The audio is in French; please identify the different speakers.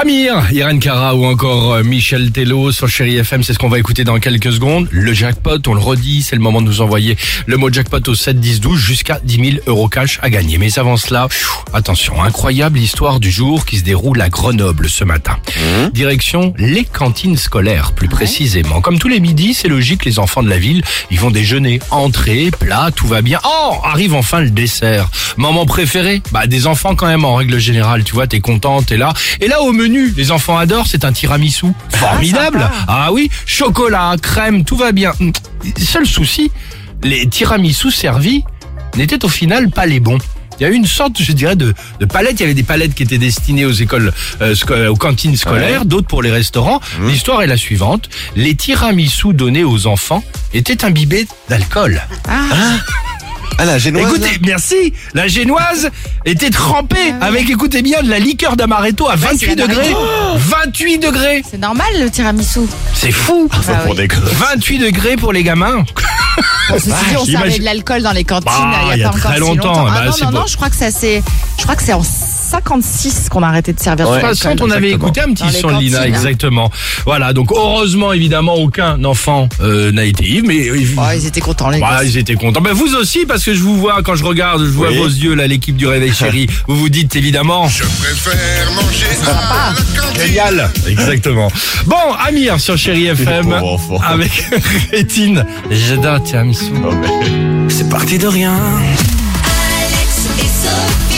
Speaker 1: Amir, Irène Cara ou encore euh, Michel Tello sur Chéri FM, c'est ce qu'on va écouter dans quelques secondes. Le jackpot, on le redit, c'est le moment de nous envoyer le mot jackpot au 7 10 12 jusqu'à 10 000 euros cash à gagner. Mais avant cela, attention, incroyable histoire du jour qui se déroule à Grenoble ce matin. Direction les cantines scolaires, plus précisément. Comme tous les midis, c'est logique, les enfants de la ville, ils vont déjeuner, entrée, plat, tout va bien. Oh, arrive enfin le dessert. Moment préféré Bah des enfants quand même en règle générale, tu vois, t'es content, t'es là. Et là au menu, les enfants adorent, c'est un tiramisu. Formidable Ah oui, chocolat, crème, tout va bien. Hum, Seul souci, les tiramisus servis n'étaient au final pas les bons. Il y a eu une sorte, je dirais, de, de palette. Il y avait des palettes qui étaient destinées aux écoles, euh, sco- aux cantines scolaires, d'autres pour les restaurants. L'histoire est la suivante. Les tiramisus donnés aux enfants étaient imbibés d'alcool.
Speaker 2: Ah, la génoise
Speaker 1: Écoutez, merci. La génoise était trempée avec, écoutez bien, de la liqueur d'amaretto à 28
Speaker 3: c'est
Speaker 1: degrés.
Speaker 3: l'amaretto.
Speaker 1: 28 degrés.
Speaker 3: C'est normal le tiramisu.
Speaker 1: C'est fou.
Speaker 3: Bah
Speaker 2: pour
Speaker 3: oui.
Speaker 2: des gosses.
Speaker 1: 28 degrés pour les gamins.
Speaker 3: Bon, ceci dit, on
Speaker 1: j'imagine-
Speaker 3: servait de l'alcool dans les cantines
Speaker 1: Bah,
Speaker 3: il y a,
Speaker 1: il y a
Speaker 3: pas encore
Speaker 1: très
Speaker 3: si
Speaker 1: longtemps.
Speaker 3: longtemps.
Speaker 1: Bah,
Speaker 3: Ah non,
Speaker 1: c'est
Speaker 3: non,
Speaker 1: beau.
Speaker 3: non, je crois que ça c'est, je crois que c'est en 56 qu'on a arrêté de servir
Speaker 1: De
Speaker 3: de
Speaker 1: toute façon,
Speaker 3: l'alcool.
Speaker 1: on avait écouté un petit son de Lina,
Speaker 3: hein.
Speaker 1: exactement. Voilà, donc heureusement, évidemment, aucun enfant euh, n'a été ivre, mais euh,
Speaker 3: Oh, ils étaient contents les
Speaker 1: bah, ils étaient contents. Ben, vous aussi, parce que je vous vois, quand je regarde, je vois
Speaker 2: Oui.
Speaker 1: vos yeux, là, l'équipe du Réveil Chéri, vous vous dites évidemment...
Speaker 4: Je préfère manger à la cantine.
Speaker 1: Génial Exactement. Bon, Amir sur Chéri FM, avec Rétine. J'adore tiramisu.
Speaker 2: Oh, mais-
Speaker 5: C'est parti de rien.
Speaker 6: Alex et Sophie.